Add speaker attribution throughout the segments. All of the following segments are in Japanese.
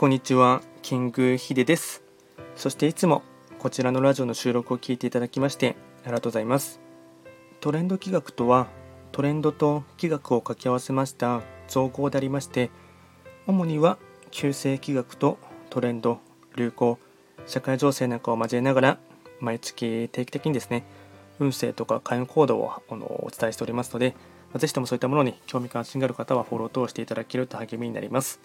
Speaker 1: こんにちは、キングヒです。そしていつもこちらのラジオの収録を聞いていただきましてありがとうございます。トレンド企画とは、トレンドと企画を掛け合わせました造語でありまして、主には旧世企画とトレンド、流行、社会情勢なんかを交えながら、毎月定期的にですね、運勢とか開運行動をお伝えしておりますので、ぜひともそういったものに興味関心がある方はフォロー等していただけると励みになります。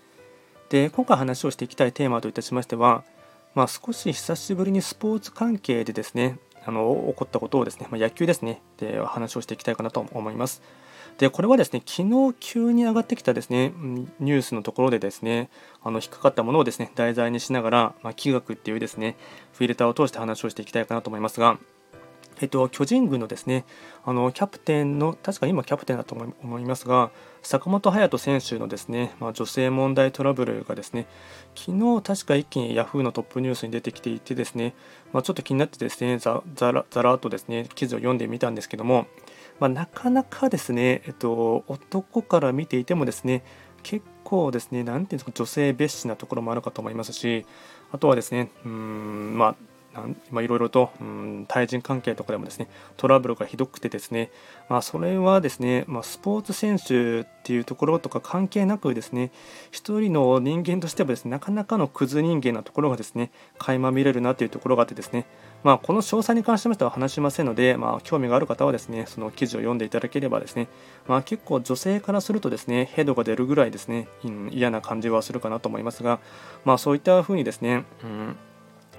Speaker 1: で今回話をしていきたいテーマといたしましては、まあ、少し久しぶりにスポーツ関係でですねあの起こったことをですね、まあ、野球ですねで話をしていきたいかなと思います。でこれはですね昨日急に上がってきたですねニュースのところでですねあの引っかかったものをですね題材にしながら、まあ、気学っていうですねフィルターを通して話をしていきたいかなと思いますがえっと、巨人軍のですねあのキャプテンの確か今キャプテンだと思いますが坂本勇人選手のですね、まあ、女性問題トラブルがですね昨日確か一気にヤフーのトップニュースに出てきていてですね、まあ、ちょっと気になってですねざざらざらっとですね記事を読んでみたんですけども、まあ、なかなかですね、えっと、男から見ていてもですね結構ですね、なんていうんですか、女性蔑視なところもあるかと思いますし、あとはですね、うん、まあ、まいろいろと、うん、対人関係とかでもですねトラブルがひどくてですね、まあ、それはですね、まあ、スポーツ選手っていうところとか関係なくですね一人の人間としてはですねなかなかのクズ人間なところがですね垣間見れるなというところがあってですねまあ、この詳細に関しましては話しませんので、まあ、興味がある方はですねその記事を読んでいただければですね、まあ、結構女性からするとですねヘドが出るぐらいですね、うん、嫌な感じはするかなと思いますが、まあ、そういったふうにですね、うん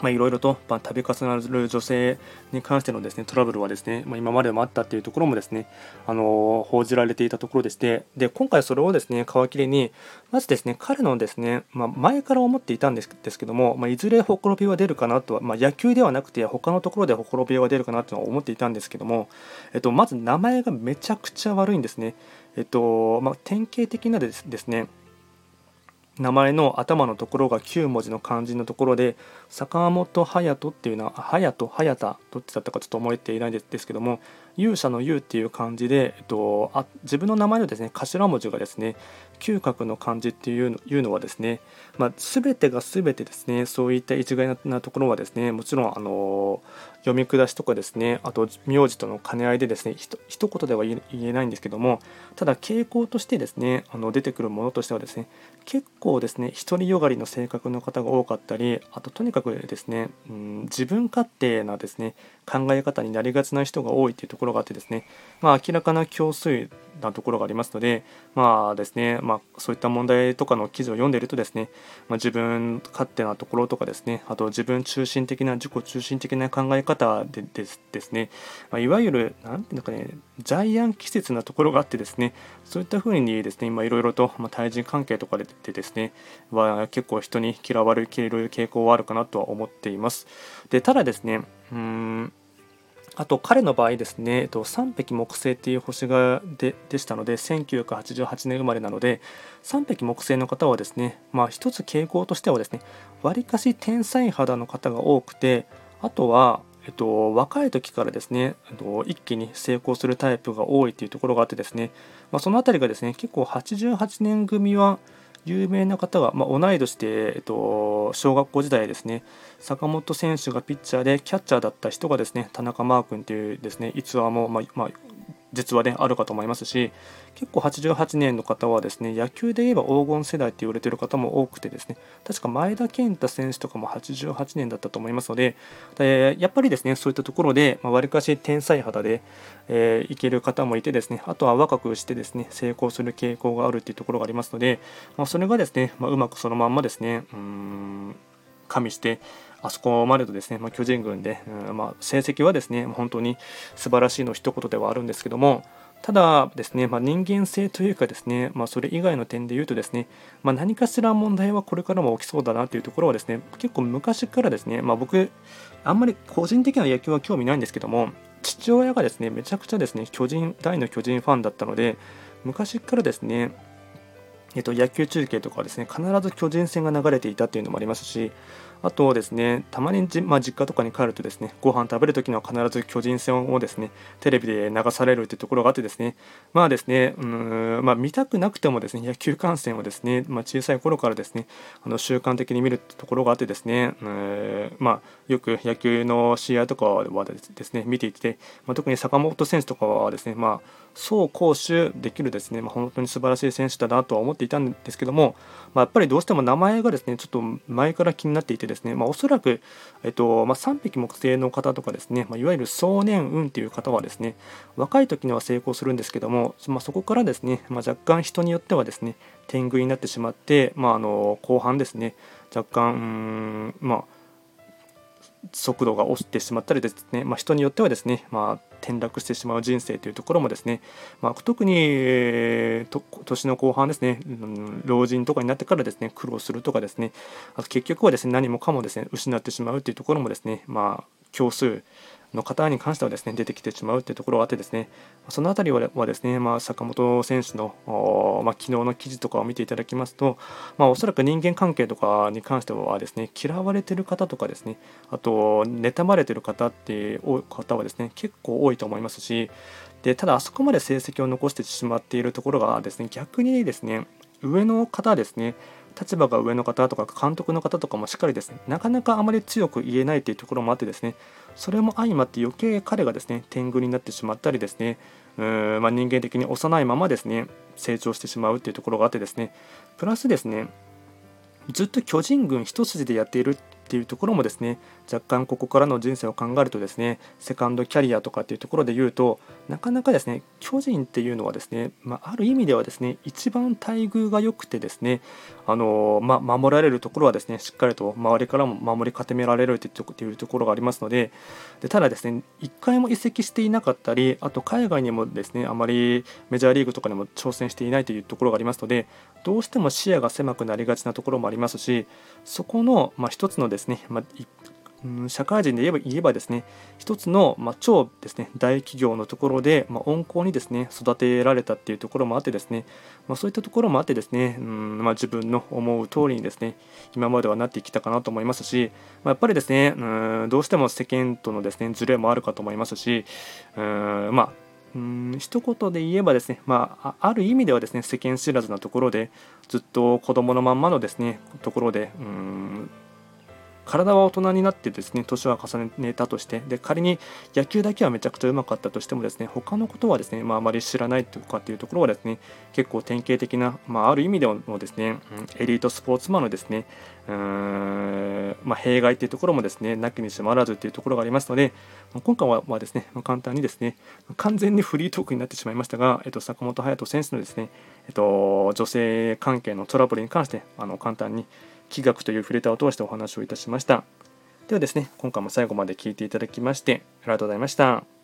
Speaker 1: まいろいろと、まあ、度重なる女性に関してのですねトラブルはですね、まあ、今までもあったっていうところもですね、あの報じられていたところでしてで今回それをですね皮切りにまずですね彼のですね、まあ、前から思っていたんですですけども、まあ、いずれほころびは出るかなとは、まあ、野球ではなくて他のところでほころびは出るかなとは思っていたんですけども、えっと、まず名前がめちゃくちゃ悪いんですね。えっとまあ、典型的なですね名前の頭のところが9文字の漢字のところで坂本勇人っていうのは隼人隼田どっちだったかちょっと覚えていないですけども勇者の勇っていう漢字で、えっと、あ自分の名前のですね頭文字がですね嗅覚の漢字っていういうのはですね、まあ、全てが全てですねそういった一概なところはですねもちろんあの読み下しとかですねあと名字との兼ね合いでですねひ一言では言えないんですけどもただ傾向としてですねあの出てくるものとしてはですね結構ですね独りよがりの性格の方が多かったりあととにかくですね、うん、自分勝手なですね考え方になりがちな人が多いというところがあってですね、まあ、明らかな強推なところがありますので、まあですね、まあ、そういった問題とかの記事を読んでいるとですね、まあ、自分勝手なところとかですね、あと自分中心的な、自己中心的な考え方でですですね、まあ、いわゆる、なんていうのかね、ジャイアン季節なところがあってですね、そういったふうにですね、今いろいろと、まあ、対人関係とかでですね、は結構人に嫌われる傾向はあるかなとは思っています。で、ただですね、うんあと彼の場合ですね、えっと、3匹木星っていう星がででしたので1988年生まれなので3匹木星の方はですね、まあ、一つ傾向としてはですねわりかし天才肌の方が多くてあとは、えっと、若い時からですね、えっと、一気に成功するタイプが多いというところがあってですね、まあ、その辺りがですね結構88年組は有名な方が、まあ、同い年で、えっと、小学校時代ですね坂本選手がピッチャーでキャッチャーだった人がですね田中マー君というですね逸話も、まあまあ、実はねあるかと思いますし結構88年の方はですね野球で言えば黄金世代って言われてる方も多くてですね確か前田健太選手とかも88年だったと思いますので、え、やっぱりですねそういったところでわり、まあ、かし天才肌で、えー、いける方もいてですねあとは若くしてですね成功する傾向があるっていうところがありますので、まあ、それがですね、まあ、うまくそのまんまですねうん加味してあそこまでとですね、まあ、巨人軍で、うんまあ、成績はですね本当に素晴らしいの一言ではあるんですけどもただですね、まあ、人間性というかですね、まあ、それ以外の点で言うとですね、まあ、何かしら問題はこれからも起きそうだなというところはですね結構昔からですね、まあ、僕あんまり個人的な野球は興味ないんですけども父親がですねめちゃくちゃですね巨人大の巨人ファンだったので昔からですねえっと、野球中継とかはですね必ず巨人戦が流れていたっていうのもありますしあとですね、たまにじ、まあ、実家とかに帰るとですね、ご飯食べるときには必ず巨人戦をですね、テレビで流されるというところがあってですね、まあですね、うん、まあ、見たくなくてもですね、野球観戦をですね、まあ、小さい頃からですね、あの習慣的に見るところがあってですね、うんまあ、よく野球の試合とかはですね、見ていて、まあ、特に坂本選手とかはですね、まあ、走攻守できるですね、まあ、本当に素晴らしい選手だなとは思っていたんですけども、まあ、やっぱりどうしても名前がですねちょっと前から気になっていてですね、まあ、おそらく、えっとまあ、3匹木星の方とかですね、まあ、いわゆる壮年運という方はですね若い時には成功するんですけども、まあ、そこからですね、まあ、若干人によってはですね天狗になってしまって、まあ、あの後半ですね若干まあ速度が落ちてしまったりですね、まあ、人によってはですね、まあ、転落してしまう人生というところもですね、まあ、特に、えー、年の後半ですね、うん、老人とかになってからですね苦労するとかですねあと結局はですね何もかもですね失ってしまうというところもですねまあ強数の方に関してはですね出てきてしまうというところがあってですねその辺りはですね、まあ、坂本選手の、まあ、昨日の記事とかを見ていただきますと、まあ、おそらく人間関係とかに関してはですね嫌われてる方とかですねあと妬まれてる方っていう方はですね結構多いと思いますしでただあそこまで成績を残してしまっているところがですね逆にですね上の方ですね立場が上の方とか監督の方とかもしっかりですねなかなかあまり強く言えないというところもあってですねそれも相まって余計彼がですね天狗になってしまったりですねうーん、まあ、人間的に幼いままですね成長してしまうっていうところがあってですねプラスですねずっと巨人軍一筋でやっているっていうところもですね若干ここからの人生を考えるとですねセカンドキャリアとかっていうところで言うとなかなかですね巨人っていうのはですね、まあ、ある意味ではですね一番待遇が良くてですねあの、まあ、守られるところはですねしっかりと周りからも守り固められるっていうところがありますのででただですね1回も移籍していなかったりあと海外にもですねあまりメジャーリーグとかにも挑戦していないというところがありますのでどうしても視野が狭くなりがちなところもありますしそこの、まあ、一つのですね、まあ、社会人で言えば言えばですね一つの、まあ、超ですね大企業のところで、まあ、温厚にですね育てられたっていうところもあってですね、まあ、そういったところもあってですね、うんまあ、自分の思う通りにですね今まではなってきたかなと思いますし、まあ、やっぱりですねうんどうしても世間とのですねズレもあるかと思いますしうんまあうん一言で言えばですね、まあ、ある意味ではですね世間知らずなところでずっと子供のまんまのですねところでうん体は大人になってですね年は重ねたとしてで仮に野球だけはめちゃくちゃうまかったとしてもですね他のことはですね、まあ、あまり知らないとかっていうところはですね結構典型的な、まあ、ある意味でもですねエリートスポーツマンのですねうーん、まあ、弊害というところもですねなきにしもあらずというところがありますので今回はですね簡単にですね完全にフリートークになってしまいましたが、えっと、坂本勇人選手のですね、えっと、女性関係のトラブルに関してあの簡単に気学というフレーターを通してお話をいたしました。ではですね、今回も最後まで聞いていただきましてありがとうございました。